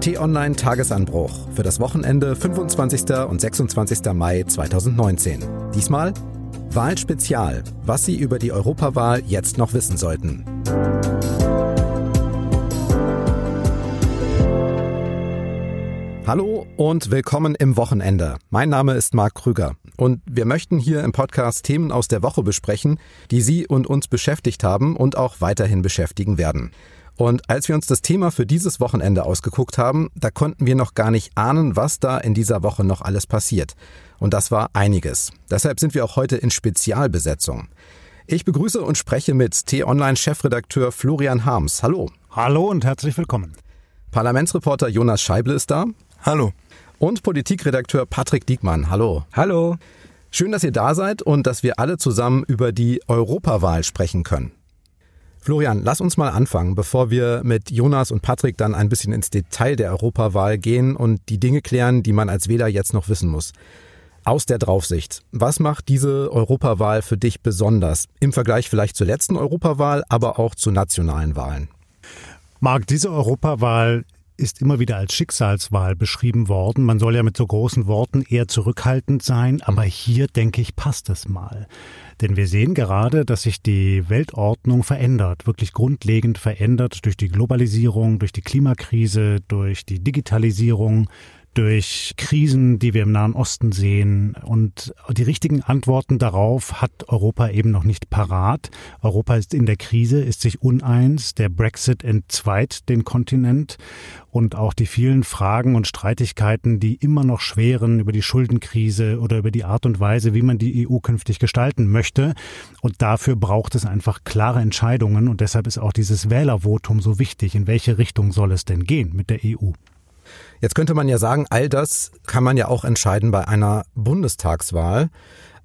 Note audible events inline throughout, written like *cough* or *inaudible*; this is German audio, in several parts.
T-Online Tagesanbruch für das Wochenende 25. und 26. Mai 2019. Diesmal Wahlspezial, was Sie über die Europawahl jetzt noch wissen sollten. Hallo und willkommen im Wochenende. Mein Name ist Marc Krüger und wir möchten hier im Podcast Themen aus der Woche besprechen, die Sie und uns beschäftigt haben und auch weiterhin beschäftigen werden. Und als wir uns das Thema für dieses Wochenende ausgeguckt haben, da konnten wir noch gar nicht ahnen, was da in dieser Woche noch alles passiert. Und das war einiges. Deshalb sind wir auch heute in Spezialbesetzung. Ich begrüße und spreche mit T-Online-Chefredakteur Florian Harms. Hallo. Hallo und herzlich willkommen. Parlamentsreporter Jonas Scheible ist da. Hallo. Und Politikredakteur Patrick Diekmann. Hallo. Hallo. Schön, dass ihr da seid und dass wir alle zusammen über die Europawahl sprechen können. Florian, lass uns mal anfangen, bevor wir mit Jonas und Patrick dann ein bisschen ins Detail der Europawahl gehen und die Dinge klären, die man als Wähler jetzt noch wissen muss. Aus der Draufsicht, was macht diese Europawahl für dich besonders im Vergleich vielleicht zur letzten Europawahl, aber auch zu nationalen Wahlen? Marc, diese Europawahl ist immer wieder als Schicksalswahl beschrieben worden. Man soll ja mit so großen Worten eher zurückhaltend sein, aber hier denke ich, passt es mal. Denn wir sehen gerade, dass sich die Weltordnung verändert, wirklich grundlegend verändert durch die Globalisierung, durch die Klimakrise, durch die Digitalisierung, durch Krisen, die wir im Nahen Osten sehen. Und die richtigen Antworten darauf hat Europa eben noch nicht parat. Europa ist in der Krise, ist sich uneins. Der Brexit entzweit den Kontinent und auch die vielen Fragen und Streitigkeiten, die immer noch schweren über die Schuldenkrise oder über die Art und Weise, wie man die EU künftig gestalten möchte. Und dafür braucht es einfach klare Entscheidungen. Und deshalb ist auch dieses Wählervotum so wichtig. In welche Richtung soll es denn gehen mit der EU? Jetzt könnte man ja sagen, all das kann man ja auch entscheiden bei einer Bundestagswahl.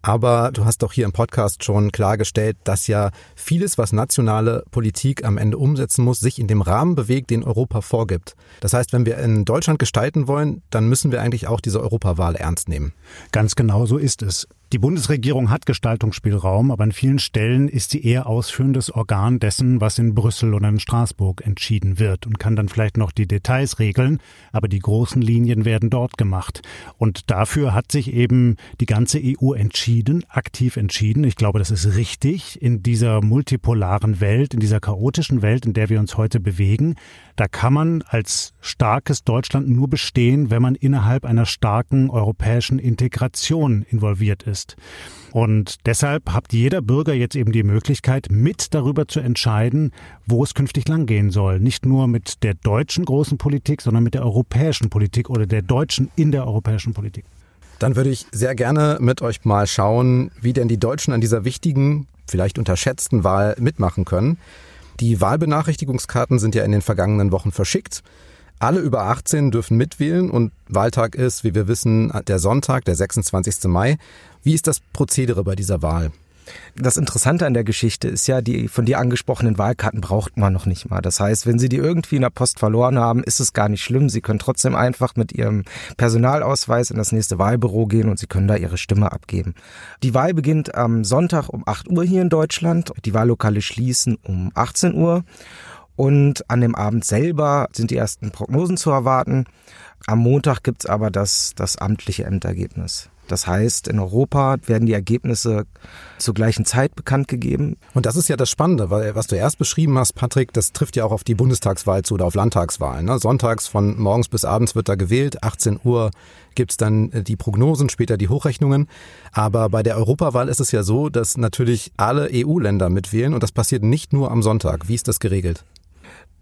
Aber du hast doch hier im Podcast schon klargestellt, dass ja vieles, was nationale Politik am Ende umsetzen muss, sich in dem Rahmen bewegt, den Europa vorgibt. Das heißt, wenn wir in Deutschland gestalten wollen, dann müssen wir eigentlich auch diese Europawahl ernst nehmen. Ganz genau so ist es. Die Bundesregierung hat Gestaltungsspielraum, aber an vielen Stellen ist sie eher ausführendes Organ dessen, was in Brüssel oder in Straßburg entschieden wird und kann dann vielleicht noch die Details regeln, aber die großen Linien werden dort gemacht. Und dafür hat sich eben die ganze EU entschieden, aktiv entschieden. Ich glaube, das ist richtig in dieser multipolaren Welt, in dieser chaotischen Welt, in der wir uns heute bewegen. Da kann man als starkes Deutschland nur bestehen, wenn man innerhalb einer starken europäischen Integration involviert ist ist. Und deshalb hat jeder Bürger jetzt eben die Möglichkeit, mit darüber zu entscheiden, wo es künftig langgehen soll. Nicht nur mit der deutschen großen Politik, sondern mit der europäischen Politik oder der deutschen in der europäischen Politik. Dann würde ich sehr gerne mit euch mal schauen, wie denn die Deutschen an dieser wichtigen, vielleicht unterschätzten Wahl mitmachen können. Die Wahlbenachrichtigungskarten sind ja in den vergangenen Wochen verschickt. Alle über 18 dürfen mitwählen und Wahltag ist, wie wir wissen, der Sonntag, der 26. Mai. Wie ist das Prozedere bei dieser Wahl? Das Interessante an der Geschichte ist ja, die von dir angesprochenen Wahlkarten braucht man noch nicht mal. Das heißt, wenn Sie die irgendwie in der Post verloren haben, ist es gar nicht schlimm. Sie können trotzdem einfach mit Ihrem Personalausweis in das nächste Wahlbüro gehen und Sie können da Ihre Stimme abgeben. Die Wahl beginnt am Sonntag um 8 Uhr hier in Deutschland. Die Wahllokale schließen um 18 Uhr. Und an dem Abend selber sind die ersten Prognosen zu erwarten. Am Montag gibt's aber das, das amtliche Endergebnis. Das heißt, in Europa werden die Ergebnisse zur gleichen Zeit bekannt gegeben. Und das ist ja das Spannende, weil was du erst beschrieben hast, Patrick, das trifft ja auch auf die Bundestagswahl zu oder auf Landtagswahlen. Ne? Sonntags von morgens bis abends wird da gewählt, 18 Uhr gibt's dann äh, die Prognosen, später die Hochrechnungen. Aber bei der Europawahl ist es ja so, dass natürlich alle EU-Länder mitwählen und das passiert nicht nur am Sonntag. Wie ist das geregelt?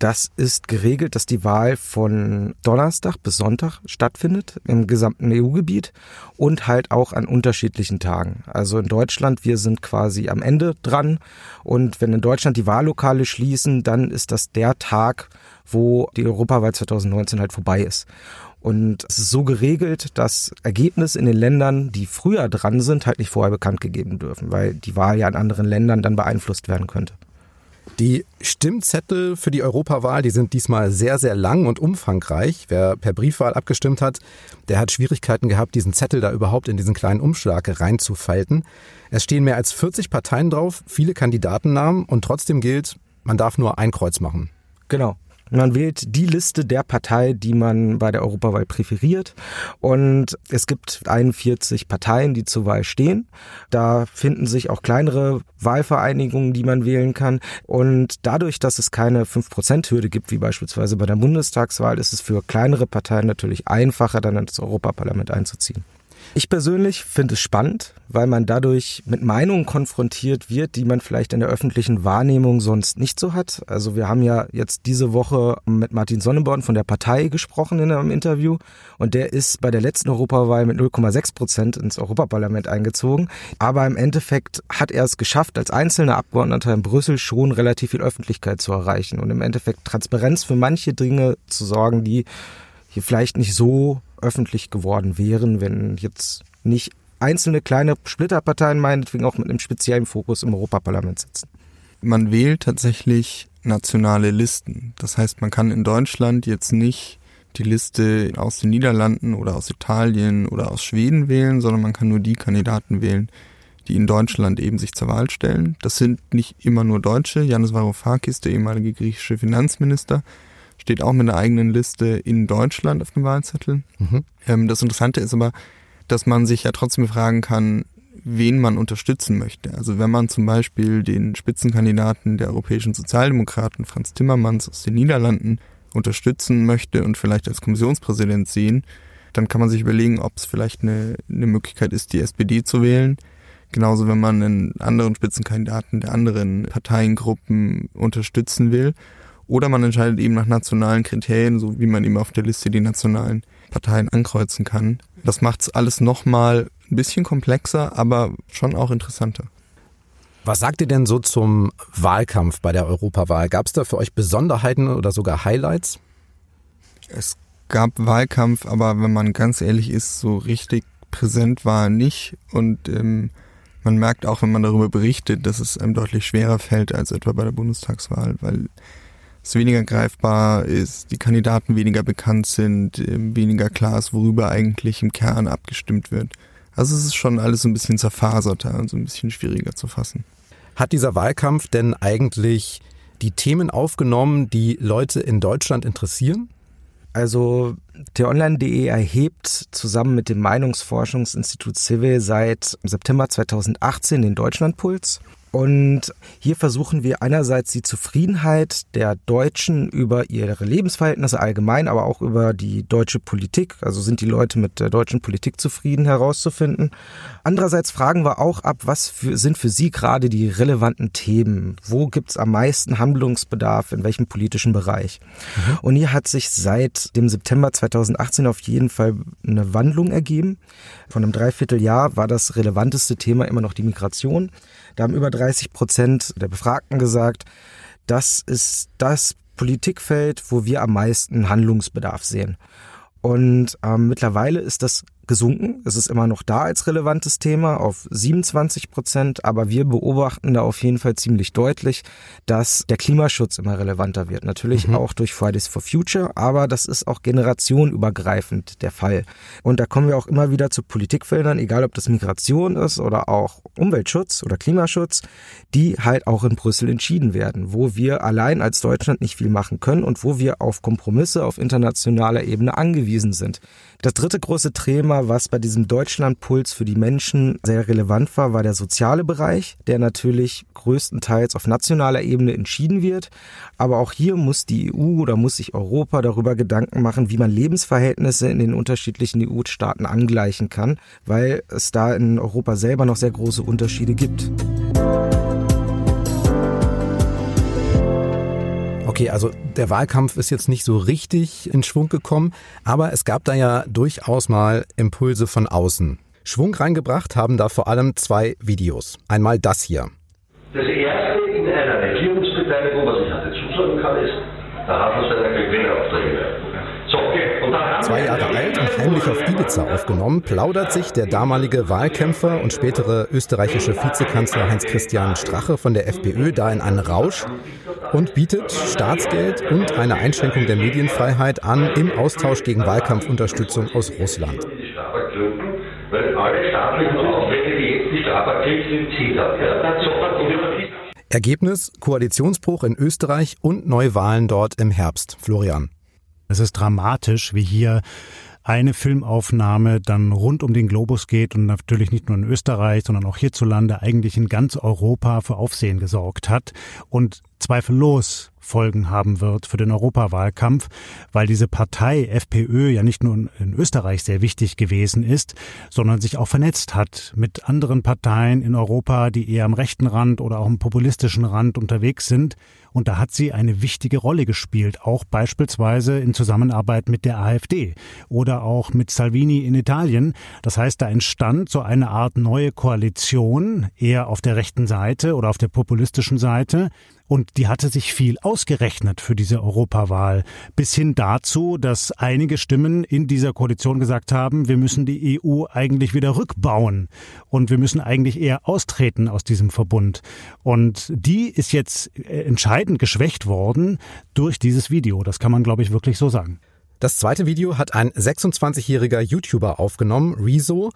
Das ist geregelt, dass die Wahl von Donnerstag bis Sonntag stattfindet im gesamten EU-Gebiet und halt auch an unterschiedlichen Tagen. Also in Deutschland, wir sind quasi am Ende dran und wenn in Deutschland die Wahllokale schließen, dann ist das der Tag, wo die Europawahl 2019 halt vorbei ist. Und es ist so geregelt, dass Ergebnisse in den Ländern, die früher dran sind, halt nicht vorher bekannt gegeben dürfen, weil die Wahl ja in anderen Ländern dann beeinflusst werden könnte. Die Stimmzettel für die Europawahl, die sind diesmal sehr, sehr lang und umfangreich. Wer per Briefwahl abgestimmt hat, der hat Schwierigkeiten gehabt, diesen Zettel da überhaupt in diesen kleinen Umschlag reinzufalten. Es stehen mehr als 40 Parteien drauf, viele Kandidatennamen und trotzdem gilt, man darf nur ein Kreuz machen. Genau. Man wählt die Liste der Partei, die man bei der Europawahl präferiert. Und es gibt 41 Parteien, die zur Wahl stehen. Da finden sich auch kleinere Wahlvereinigungen, die man wählen kann. Und dadurch, dass es keine 5%-Hürde gibt, wie beispielsweise bei der Bundestagswahl, ist es für kleinere Parteien natürlich einfacher, dann ins Europaparlament einzuziehen. Ich persönlich finde es spannend, weil man dadurch mit Meinungen konfrontiert wird, die man vielleicht in der öffentlichen Wahrnehmung sonst nicht so hat. Also wir haben ja jetzt diese Woche mit Martin Sonneborn von der Partei gesprochen in einem Interview und der ist bei der letzten Europawahl mit 0,6 Prozent ins Europaparlament eingezogen. Aber im Endeffekt hat er es geschafft, als einzelner Abgeordneter in Brüssel schon relativ viel Öffentlichkeit zu erreichen und im Endeffekt Transparenz für manche Dinge zu sorgen, die hier vielleicht nicht so öffentlich geworden wären, wenn jetzt nicht einzelne kleine Splitterparteien meinetwegen auch mit einem speziellen Fokus im Europaparlament sitzen. Man wählt tatsächlich nationale Listen. Das heißt, man kann in Deutschland jetzt nicht die Liste aus den Niederlanden oder aus Italien oder aus Schweden wählen, sondern man kann nur die Kandidaten wählen, die in Deutschland eben sich zur Wahl stellen. Das sind nicht immer nur Deutsche. Janis Varoufakis, der ehemalige griechische Finanzminister, steht auch mit einer eigenen Liste in Deutschland auf dem Wahlzettel. Mhm. Ähm, das Interessante ist aber, dass man sich ja trotzdem fragen kann, wen man unterstützen möchte. Also wenn man zum Beispiel den Spitzenkandidaten der europäischen Sozialdemokraten, Franz Timmermans aus den Niederlanden, unterstützen möchte und vielleicht als Kommissionspräsident sehen, dann kann man sich überlegen, ob es vielleicht eine, eine Möglichkeit ist, die SPD zu wählen. Genauso, wenn man einen anderen Spitzenkandidaten der anderen Parteiengruppen unterstützen will. Oder man entscheidet eben nach nationalen Kriterien, so wie man eben auf der Liste die nationalen Parteien ankreuzen kann. Das macht es alles nochmal ein bisschen komplexer, aber schon auch interessanter. Was sagt ihr denn so zum Wahlkampf bei der Europawahl? Gab es da für euch Besonderheiten oder sogar Highlights? Es gab Wahlkampf, aber wenn man ganz ehrlich ist, so richtig präsent war er nicht. Und ähm, man merkt auch, wenn man darüber berichtet, dass es einem deutlich schwerer fällt als etwa bei der Bundestagswahl, weil es weniger greifbar ist, die Kandidaten weniger bekannt sind, ähm, weniger klar ist, worüber eigentlich im Kern abgestimmt wird. Also es ist schon alles ein bisschen zerfaserter und so ein bisschen schwieriger zu fassen. Hat dieser Wahlkampf denn eigentlich die Themen aufgenommen, die Leute in Deutschland interessieren? Also t-online.de erhebt zusammen mit dem Meinungsforschungsinstitut Civil seit September 2018 den Deutschlandpuls. Und hier versuchen wir einerseits die Zufriedenheit der Deutschen über ihre Lebensverhältnisse allgemein, aber auch über die deutsche Politik, also sind die Leute mit der deutschen Politik zufrieden herauszufinden. Andererseits fragen wir auch ab, was für, sind für Sie gerade die relevanten Themen? Wo gibt es am meisten Handlungsbedarf, in welchem politischen Bereich? Mhm. Und hier hat sich seit dem September 2018 auf jeden Fall eine Wandlung ergeben. Von einem Dreivierteljahr war das relevanteste Thema immer noch die Migration. Da haben über 30 Prozent der Befragten gesagt, das ist das Politikfeld, wo wir am meisten Handlungsbedarf sehen. Und ähm, mittlerweile ist das gesunken. Es ist immer noch da als relevantes Thema auf 27 Prozent, aber wir beobachten da auf jeden Fall ziemlich deutlich, dass der Klimaschutz immer relevanter wird. Natürlich mhm. auch durch Fridays for Future, aber das ist auch generationenübergreifend der Fall. Und da kommen wir auch immer wieder zu Politikfeldern, egal ob das Migration ist oder auch Umweltschutz oder Klimaschutz, die halt auch in Brüssel entschieden werden, wo wir allein als Deutschland nicht viel machen können und wo wir auf Kompromisse auf internationaler Ebene angewiesen sind. Das dritte große Thema, was bei diesem Deutschlandpuls für die Menschen sehr relevant war, war der soziale Bereich, der natürlich größtenteils auf nationaler Ebene entschieden wird. Aber auch hier muss die EU oder muss sich Europa darüber Gedanken machen, wie man Lebensverhältnisse in den unterschiedlichen EU-Staaten angleichen kann, weil es da in Europa selber noch sehr große Unterschiede gibt. Okay, also der Wahlkampf ist jetzt nicht so richtig in Schwung gekommen, aber es gab da ja durchaus mal Impulse von außen. Schwung reingebracht haben da vor allem zwei Videos. Einmal das hier. Das erste in einer Regierungsbeteiligung, was ich hatte zusagen kann, ist, da hat man seine Gewinnaufträge. Zwei Jahre alt und heimlich auf Ibiza aufgenommen, plaudert sich der damalige Wahlkämpfer und spätere österreichische Vizekanzler Heinz-Christian Strache von der FPÖ da in einen Rausch und bietet Staatsgeld und eine Einschränkung der Medienfreiheit an im Austausch gegen Wahlkampfunterstützung aus Russland. Ergebnis Koalitionsbruch in Österreich und Neuwahlen dort im Herbst. Florian. Es ist dramatisch, wie hier eine Filmaufnahme dann rund um den Globus geht und natürlich nicht nur in Österreich, sondern auch hierzulande eigentlich in ganz Europa für Aufsehen gesorgt hat und zweifellos Folgen haben wird für den Europawahlkampf, weil diese Partei FPÖ ja nicht nur in Österreich sehr wichtig gewesen ist, sondern sich auch vernetzt hat mit anderen Parteien in Europa, die eher am rechten Rand oder auch am populistischen Rand unterwegs sind. Und da hat sie eine wichtige Rolle gespielt, auch beispielsweise in Zusammenarbeit mit der AfD oder auch mit Salvini in Italien. Das heißt, da entstand so eine Art neue Koalition, eher auf der rechten Seite oder auf der populistischen Seite, und die hatte sich viel ausgerechnet für diese Europawahl. Bis hin dazu, dass einige Stimmen in dieser Koalition gesagt haben, wir müssen die EU eigentlich wieder rückbauen. Und wir müssen eigentlich eher austreten aus diesem Verbund. Und die ist jetzt äh, entscheidend geschwächt worden durch dieses Video. Das kann man, glaube ich, wirklich so sagen. Das zweite Video hat ein 26-jähriger YouTuber aufgenommen, Rezo.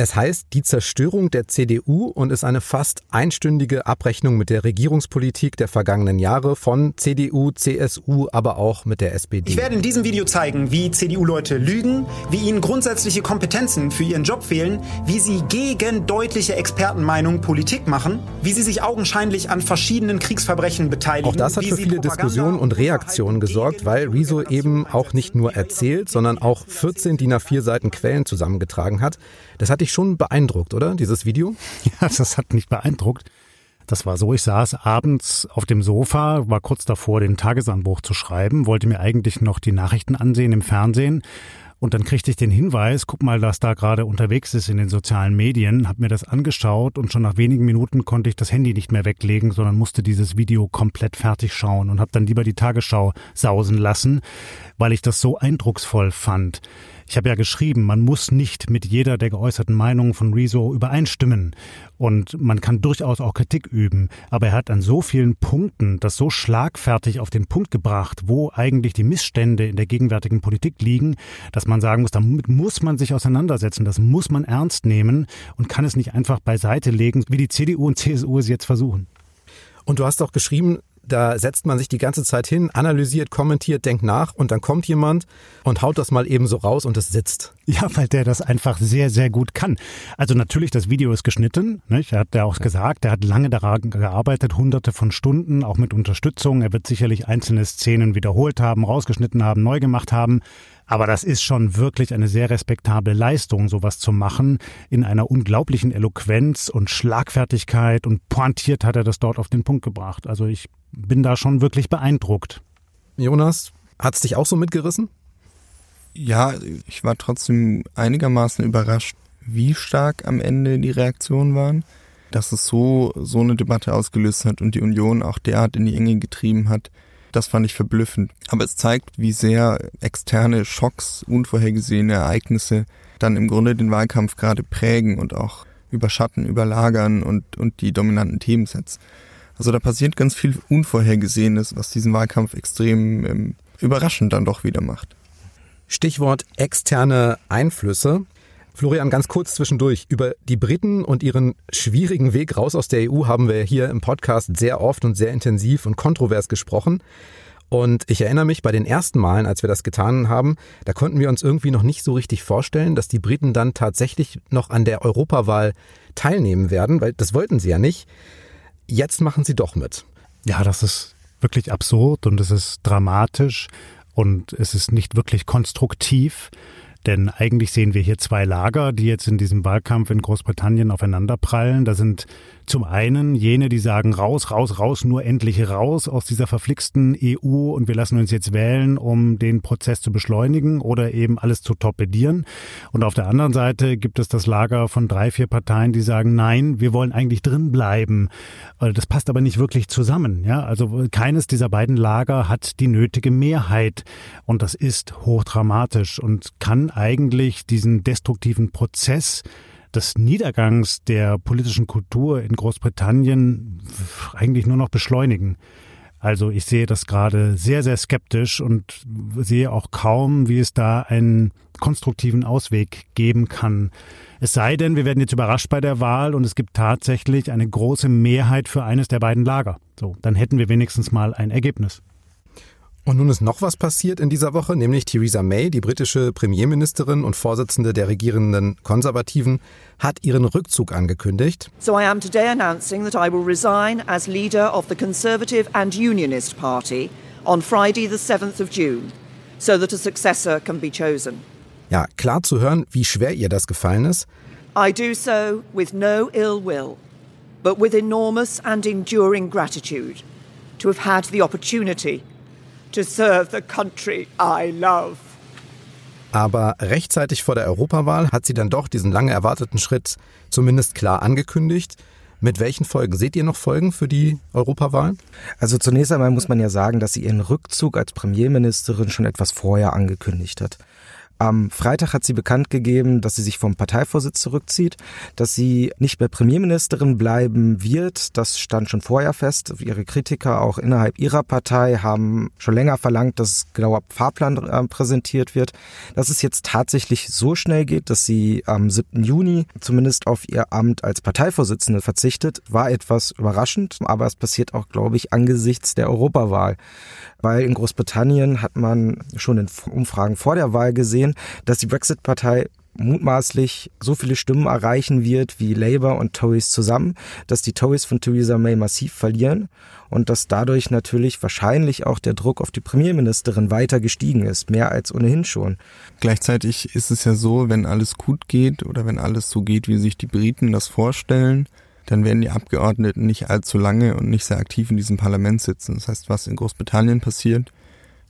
Es heißt Die Zerstörung der CDU und ist eine fast einstündige Abrechnung mit der Regierungspolitik der vergangenen Jahre von CDU, CSU, aber auch mit der SPD. Ich werde in diesem Video zeigen, wie CDU-Leute lügen, wie ihnen grundsätzliche Kompetenzen für ihren Job fehlen, wie sie gegen deutliche Expertenmeinungen Politik machen, wie sie sich augenscheinlich an verschiedenen Kriegsverbrechen beteiligen. Auch das hat für viele Diskussionen und Reaktionen gesorgt, weil Rezo eben auch nicht nur erzählt, sondern auch 14 DIN A4 Seiten Quellen zusammengetragen hat. Das hatte dich schon beeindruckt, oder? Dieses Video? *laughs* Ja, das hat mich beeindruckt. Das war so, ich saß abends auf dem Sofa, war kurz davor, den Tagesanbruch zu schreiben, wollte mir eigentlich noch die Nachrichten ansehen im Fernsehen. Und dann kriegte ich den Hinweis, guck mal, was da gerade unterwegs ist in den sozialen Medien, hab mir das angeschaut und schon nach wenigen Minuten konnte ich das Handy nicht mehr weglegen, sondern musste dieses Video komplett fertig schauen und hab dann lieber die Tagesschau sausen lassen, weil ich das so eindrucksvoll fand. Ich habe ja geschrieben, man muss nicht mit jeder der geäußerten Meinungen von Rezo übereinstimmen. Und man kann durchaus auch Kritik üben. Aber er hat an so vielen Punkten das so schlagfertig auf den Punkt gebracht, wo eigentlich die Missstände in der gegenwärtigen Politik liegen, dass man sagen muss, damit muss man sich auseinandersetzen. Das muss man ernst nehmen und kann es nicht einfach beiseite legen, wie die CDU und CSU es jetzt versuchen. Und du hast auch geschrieben, da setzt man sich die ganze Zeit hin, analysiert, kommentiert, denkt nach und dann kommt jemand und haut das mal eben so raus und es sitzt. Ja, weil der das einfach sehr, sehr gut kann. Also natürlich, das Video ist geschnitten. Nicht? Er hat ja auch gesagt, er hat lange daran gearbeitet, hunderte von Stunden, auch mit Unterstützung. Er wird sicherlich einzelne Szenen wiederholt haben, rausgeschnitten haben, neu gemacht haben. Aber das ist schon wirklich eine sehr respektable Leistung, sowas zu machen. In einer unglaublichen Eloquenz und Schlagfertigkeit und pointiert hat er das dort auf den Punkt gebracht. Also ich bin da schon wirklich beeindruckt. Jonas, hat's dich auch so mitgerissen? Ja, ich war trotzdem einigermaßen überrascht, wie stark am Ende die Reaktionen waren, dass es so, so eine Debatte ausgelöst hat und die Union auch derart in die Enge getrieben hat. Das fand ich verblüffend. Aber es zeigt, wie sehr externe Schocks, unvorhergesehene Ereignisse dann im Grunde den Wahlkampf gerade prägen und auch überschatten, überlagern und, und die dominanten Themensets. Also da passiert ganz viel Unvorhergesehenes, was diesen Wahlkampf extrem ähm, überraschend dann doch wieder macht. Stichwort externe Einflüsse. Florian, ganz kurz zwischendurch. Über die Briten und ihren schwierigen Weg raus aus der EU haben wir hier im Podcast sehr oft und sehr intensiv und kontrovers gesprochen. Und ich erinnere mich, bei den ersten Malen, als wir das getan haben, da konnten wir uns irgendwie noch nicht so richtig vorstellen, dass die Briten dann tatsächlich noch an der Europawahl teilnehmen werden, weil das wollten sie ja nicht. Jetzt machen sie doch mit. Ja, das ist wirklich absurd und es ist dramatisch und es ist nicht wirklich konstruktiv. Denn eigentlich sehen wir hier zwei Lager, die jetzt in diesem Wahlkampf in Großbritannien aufeinanderprallen. Da sind zum einen jene, die sagen, raus, raus, raus, nur endlich raus aus dieser verflixten EU und wir lassen uns jetzt wählen, um den Prozess zu beschleunigen oder eben alles zu torpedieren. Und auf der anderen Seite gibt es das Lager von drei, vier Parteien, die sagen, nein, wir wollen eigentlich drin bleiben. Äh, das passt aber nicht wirklich zusammen. Ja, also keines dieser beiden Lager hat die nötige Mehrheit. Und das ist hochdramatisch und kann eigentlich diesen destruktiven Prozess des Niedergangs der politischen Kultur in Großbritannien eigentlich nur noch beschleunigen. Also ich sehe das gerade sehr, sehr skeptisch und sehe auch kaum, wie es da einen konstruktiven Ausweg geben kann. Es sei denn, wir werden jetzt überrascht bei der Wahl und es gibt tatsächlich eine große Mehrheit für eines der beiden Lager. So, dann hätten wir wenigstens mal ein Ergebnis. Und nun ist noch was passiert in dieser Woche, nämlich Theresa May, die britische Premierministerin und Vorsitzende der regierenden Konservativen, hat ihren Rückzug angekündigt. So I am today announcing that I will resign as leader of the Conservative and Unionist Party on Friday the 7th of June, so that a successor can be chosen. Ja, klar zu hören, wie schwer ihr das gefallen ist. I do so with no ill will, but with enormous and enduring gratitude to have had the opportunity to serve the country I love. Aber rechtzeitig vor der Europawahl hat sie dann doch diesen lange erwarteten Schritt zumindest klar angekündigt. Mit welchen Folgen? Seht ihr noch Folgen für die Europawahl? Also zunächst einmal muss man ja sagen, dass sie ihren Rückzug als Premierministerin schon etwas vorher angekündigt hat. Am Freitag hat sie bekannt gegeben, dass sie sich vom Parteivorsitz zurückzieht, dass sie nicht mehr Premierministerin bleiben wird. Das stand schon vorher fest. Ihre Kritiker auch innerhalb ihrer Partei haben schon länger verlangt, dass genauer Fahrplan äh, präsentiert wird. Dass es jetzt tatsächlich so schnell geht, dass sie am 7. Juni zumindest auf ihr Amt als Parteivorsitzende verzichtet, war etwas überraschend, aber es passiert auch, glaube ich, angesichts der Europawahl weil in Großbritannien hat man schon in Umfragen vor der Wahl gesehen, dass die Brexit-Partei mutmaßlich so viele Stimmen erreichen wird wie Labour und Tories zusammen, dass die Tories von Theresa May massiv verlieren und dass dadurch natürlich wahrscheinlich auch der Druck auf die Premierministerin weiter gestiegen ist, mehr als ohnehin schon. Gleichzeitig ist es ja so, wenn alles gut geht oder wenn alles so geht, wie sich die Briten das vorstellen, dann werden die Abgeordneten nicht allzu lange und nicht sehr aktiv in diesem Parlament sitzen. Das heißt, was in Großbritannien passiert,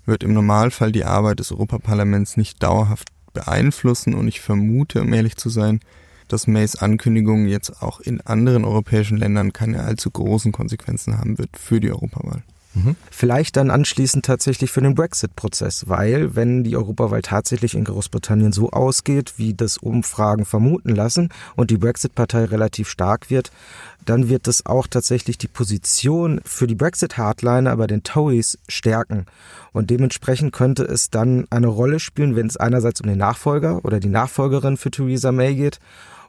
wird im Normalfall die Arbeit des Europaparlaments nicht dauerhaft beeinflussen und ich vermute, um ehrlich zu sein, dass Mays Ankündigung jetzt auch in anderen europäischen Ländern keine allzu großen Konsequenzen haben wird für die Europawahl. Mhm. Vielleicht dann anschließend tatsächlich für den Brexit-Prozess, weil wenn die Europawahl tatsächlich in Großbritannien so ausgeht, wie das Umfragen vermuten lassen und die Brexit-Partei relativ stark wird, dann wird das auch tatsächlich die Position für die Brexit-Hardliner bei den Tories stärken. Und dementsprechend könnte es dann eine Rolle spielen, wenn es einerseits um den Nachfolger oder die Nachfolgerin für Theresa May geht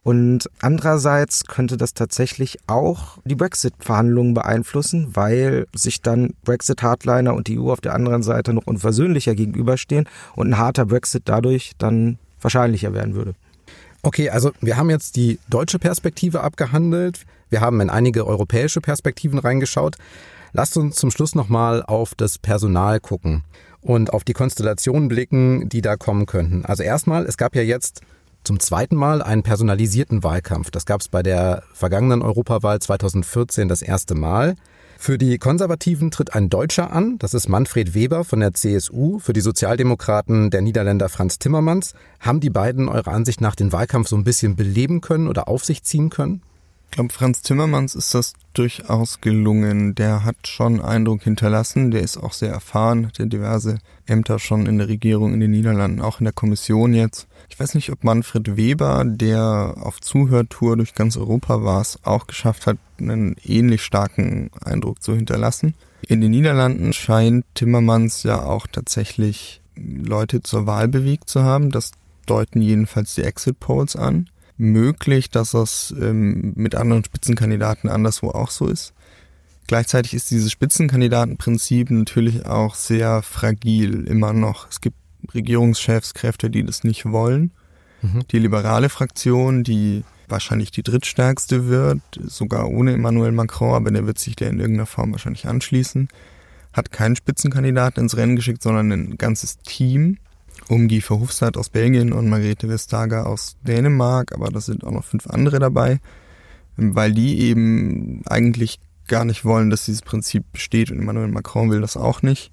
und andererseits könnte das tatsächlich auch die Brexit-Verhandlungen beeinflussen, weil sich dann Brexit-Hardliner und die EU auf der anderen Seite noch unversöhnlicher gegenüberstehen und ein harter Brexit dadurch dann wahrscheinlicher werden würde. Okay, also wir haben jetzt die deutsche Perspektive abgehandelt. Wir haben in einige europäische Perspektiven reingeschaut. Lasst uns zum Schluss nochmal auf das Personal gucken und auf die Konstellationen blicken, die da kommen könnten. Also erstmal, es gab ja jetzt zum zweiten Mal einen personalisierten Wahlkampf. Das gab es bei der vergangenen Europawahl 2014 das erste Mal. Für die Konservativen tritt ein Deutscher an, das ist Manfred Weber von der CSU, für die Sozialdemokraten der Niederländer Franz Timmermans. Haben die beiden eurer Ansicht nach den Wahlkampf so ein bisschen beleben können oder auf sich ziehen können? Ich glaube, Franz Timmermans ist das durchaus gelungen. Der hat schon Eindruck hinterlassen. Der ist auch sehr erfahren, hat ja diverse Ämter schon in der Regierung in den Niederlanden, auch in der Kommission jetzt. Ich weiß nicht, ob Manfred Weber, der auf Zuhörtour durch ganz Europa war, es auch geschafft hat, einen ähnlich starken Eindruck zu hinterlassen. In den Niederlanden scheint Timmermans ja auch tatsächlich Leute zur Wahl bewegt zu haben. Das deuten jedenfalls die Exit Polls an möglich, dass das ähm, mit anderen Spitzenkandidaten anderswo auch so ist. Gleichzeitig ist dieses Spitzenkandidatenprinzip natürlich auch sehr fragil immer noch. Es gibt Regierungschefskräfte, die das nicht wollen. Mhm. Die liberale Fraktion, die wahrscheinlich die drittstärkste wird, sogar ohne Emmanuel Macron, aber der wird sich der in irgendeiner Form wahrscheinlich anschließen, hat keinen Spitzenkandidaten ins Rennen geschickt, sondern ein ganzes Team um Guy Verhofstadt aus Belgien und Margrethe Vestager aus Dänemark, aber da sind auch noch fünf andere dabei, weil die eben eigentlich gar nicht wollen, dass dieses Prinzip besteht und Emmanuel Macron will das auch nicht.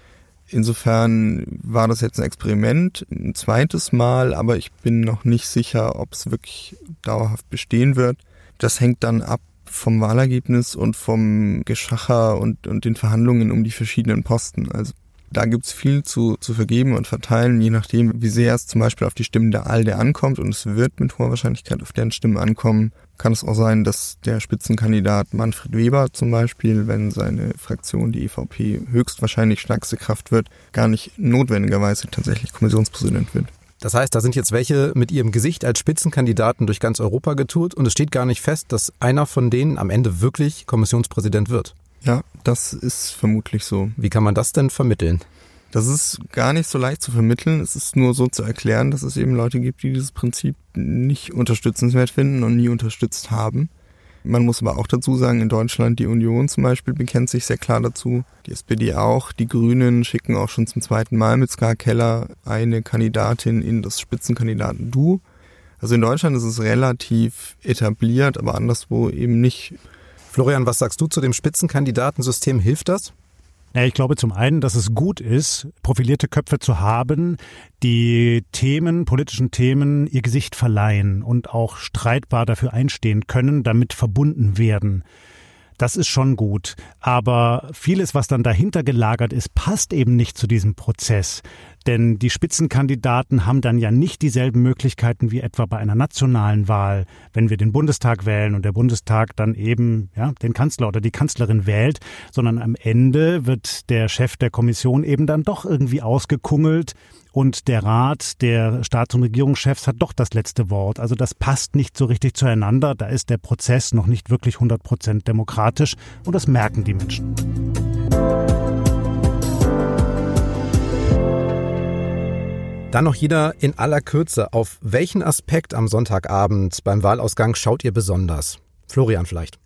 Insofern war das jetzt ein Experiment, ein zweites Mal, aber ich bin noch nicht sicher, ob es wirklich dauerhaft bestehen wird. Das hängt dann ab vom Wahlergebnis und vom Geschacher und, und den Verhandlungen um die verschiedenen Posten. Also da gibt's viel zu, zu vergeben und verteilen, je nachdem, wie sehr es zum Beispiel auf die Stimmen der ALDE ankommt und es wird mit hoher Wahrscheinlichkeit auf deren Stimmen ankommen, kann es auch sein, dass der Spitzenkandidat Manfred Weber zum Beispiel, wenn seine Fraktion, die EVP, höchstwahrscheinlich stärkste Kraft wird, gar nicht notwendigerweise tatsächlich Kommissionspräsident wird. Das heißt, da sind jetzt welche mit ihrem Gesicht als Spitzenkandidaten durch ganz Europa getourt und es steht gar nicht fest, dass einer von denen am Ende wirklich Kommissionspräsident wird. Ja, das ist vermutlich so. Wie kann man das denn vermitteln? Das ist gar nicht so leicht zu vermitteln. Es ist nur so zu erklären, dass es eben Leute gibt, die dieses Prinzip nicht unterstützenswert finden und nie unterstützt haben. Man muss aber auch dazu sagen, in Deutschland die Union zum Beispiel bekennt sich sehr klar dazu, die SPD auch, die Grünen schicken auch schon zum zweiten Mal mit Ska Keller eine Kandidatin in das Spitzenkandidaten-Du. Also in Deutschland ist es relativ etabliert, aber anderswo eben nicht. Florian, was sagst du zu dem Spitzenkandidatensystem? Hilft das? Ich glaube zum einen, dass es gut ist, profilierte Köpfe zu haben, die Themen, politischen Themen ihr Gesicht verleihen und auch streitbar dafür einstehen können, damit verbunden werden. Das ist schon gut. Aber vieles, was dann dahinter gelagert ist, passt eben nicht zu diesem Prozess. Denn die Spitzenkandidaten haben dann ja nicht dieselben Möglichkeiten wie etwa bei einer nationalen Wahl, wenn wir den Bundestag wählen und der Bundestag dann eben ja, den Kanzler oder die Kanzlerin wählt, sondern am Ende wird der Chef der Kommission eben dann doch irgendwie ausgekungelt und der Rat der Staats- und Regierungschefs hat doch das letzte Wort. Also das passt nicht so richtig zueinander. Da ist der Prozess noch nicht wirklich 100 Prozent demokratisch und das merken die Menschen. Dann noch jeder in aller Kürze. Auf welchen Aspekt am Sonntagabend beim Wahlausgang schaut ihr besonders? Florian vielleicht.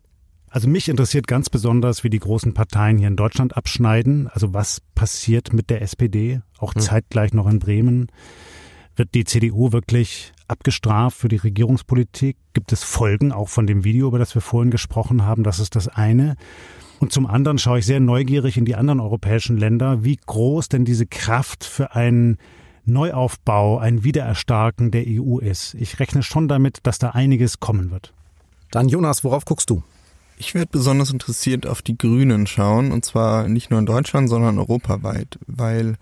Also mich interessiert ganz besonders, wie die großen Parteien hier in Deutschland abschneiden. Also was passiert mit der SPD, auch hm. zeitgleich noch in Bremen. Wird die CDU wirklich abgestraft für die Regierungspolitik? Gibt es Folgen auch von dem Video, über das wir vorhin gesprochen haben? Das ist das eine. Und zum anderen schaue ich sehr neugierig in die anderen europäischen Länder, wie groß denn diese Kraft für einen Neuaufbau, ein Wiedererstarken der EU ist. Ich rechne schon damit, dass da einiges kommen wird. Dann Jonas, worauf guckst du? Ich werde besonders interessiert auf die Grünen schauen, und zwar nicht nur in Deutschland, sondern europaweit, weil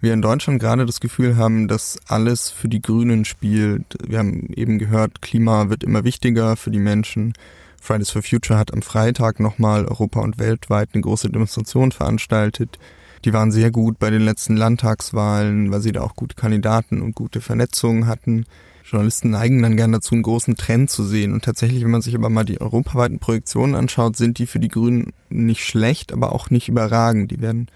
wir in Deutschland gerade das Gefühl haben, dass alles für die Grünen spielt. Wir haben eben gehört, Klima wird immer wichtiger für die Menschen. Fridays for Future hat am Freitag nochmal europa- und weltweit eine große Demonstration veranstaltet. Die waren sehr gut bei den letzten Landtagswahlen, weil sie da auch gute Kandidaten und gute Vernetzungen hatten. Journalisten neigen dann gerne dazu, einen großen Trend zu sehen. Und tatsächlich, wenn man sich aber mal die europaweiten Projektionen anschaut, sind die für die Grünen nicht schlecht, aber auch nicht überragend. Die werden,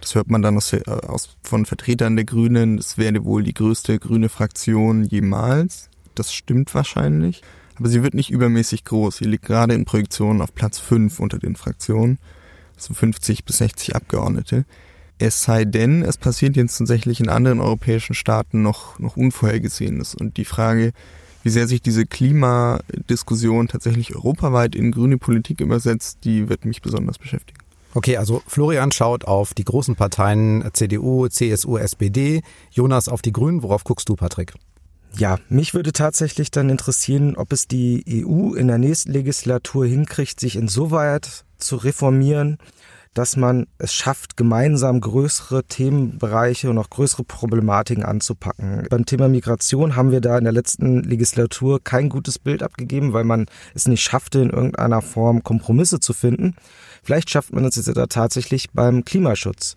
das hört man dann aus, aus, von Vertretern der Grünen, es werde wohl die größte grüne Fraktion jemals. Das stimmt wahrscheinlich. Aber sie wird nicht übermäßig groß. Sie liegt gerade in Projektionen auf Platz 5 unter den Fraktionen. So 50 bis 60 Abgeordnete. Es sei denn, es passiert jetzt tatsächlich in anderen europäischen Staaten noch, noch Unvorhergesehenes. Und die Frage, wie sehr sich diese Klimadiskussion tatsächlich europaweit in grüne Politik übersetzt, die wird mich besonders beschäftigen. Okay, also Florian schaut auf die großen Parteien CDU, CSU, SPD, Jonas auf die Grünen. Worauf guckst du, Patrick? Ja, mich würde tatsächlich dann interessieren, ob es die EU in der nächsten Legislatur hinkriegt, sich insoweit zu reformieren, dass man es schafft, gemeinsam größere Themenbereiche und auch größere Problematiken anzupacken. Beim Thema Migration haben wir da in der letzten Legislatur kein gutes Bild abgegeben, weil man es nicht schaffte, in irgendeiner Form Kompromisse zu finden. Vielleicht schafft man es jetzt da tatsächlich beim Klimaschutz.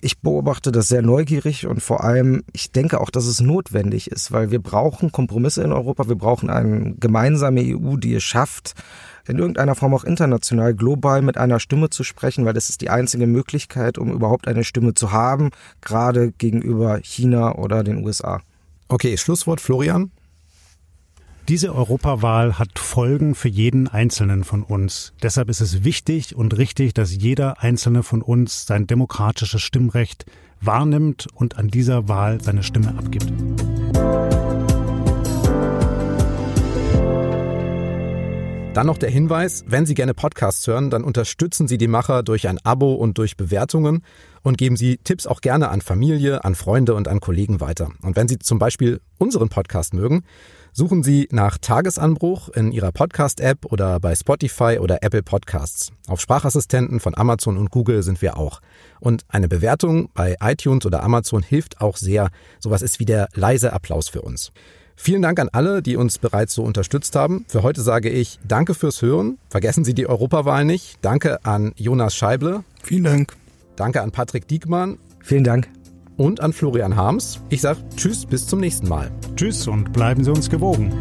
Ich beobachte das sehr neugierig und vor allem, ich denke auch, dass es notwendig ist, weil wir brauchen Kompromisse in Europa, wir brauchen eine gemeinsame EU, die es schafft, in irgendeiner Form auch international, global mit einer Stimme zu sprechen, weil das ist die einzige Möglichkeit, um überhaupt eine Stimme zu haben, gerade gegenüber China oder den USA. Okay, Schlusswort Florian. Diese Europawahl hat Folgen für jeden Einzelnen von uns. Deshalb ist es wichtig und richtig, dass jeder Einzelne von uns sein demokratisches Stimmrecht wahrnimmt und an dieser Wahl seine Stimme abgibt. Dann noch der Hinweis, wenn Sie gerne Podcasts hören, dann unterstützen Sie die Macher durch ein Abo und durch Bewertungen und geben Sie Tipps auch gerne an Familie, an Freunde und an Kollegen weiter. Und wenn Sie zum Beispiel unseren Podcast mögen, suchen Sie nach Tagesanbruch in Ihrer Podcast-App oder bei Spotify oder Apple Podcasts. Auf Sprachassistenten von Amazon und Google sind wir auch. Und eine Bewertung bei iTunes oder Amazon hilft auch sehr. Sowas ist wie der leise Applaus für uns. Vielen Dank an alle, die uns bereits so unterstützt haben. Für heute sage ich Danke fürs Hören. Vergessen Sie die Europawahl nicht. Danke an Jonas Scheible. Vielen Dank. Danke an Patrick Diekmann. Vielen Dank. Und an Florian Harms. Ich sage Tschüss, bis zum nächsten Mal. Tschüss und bleiben Sie uns gewogen.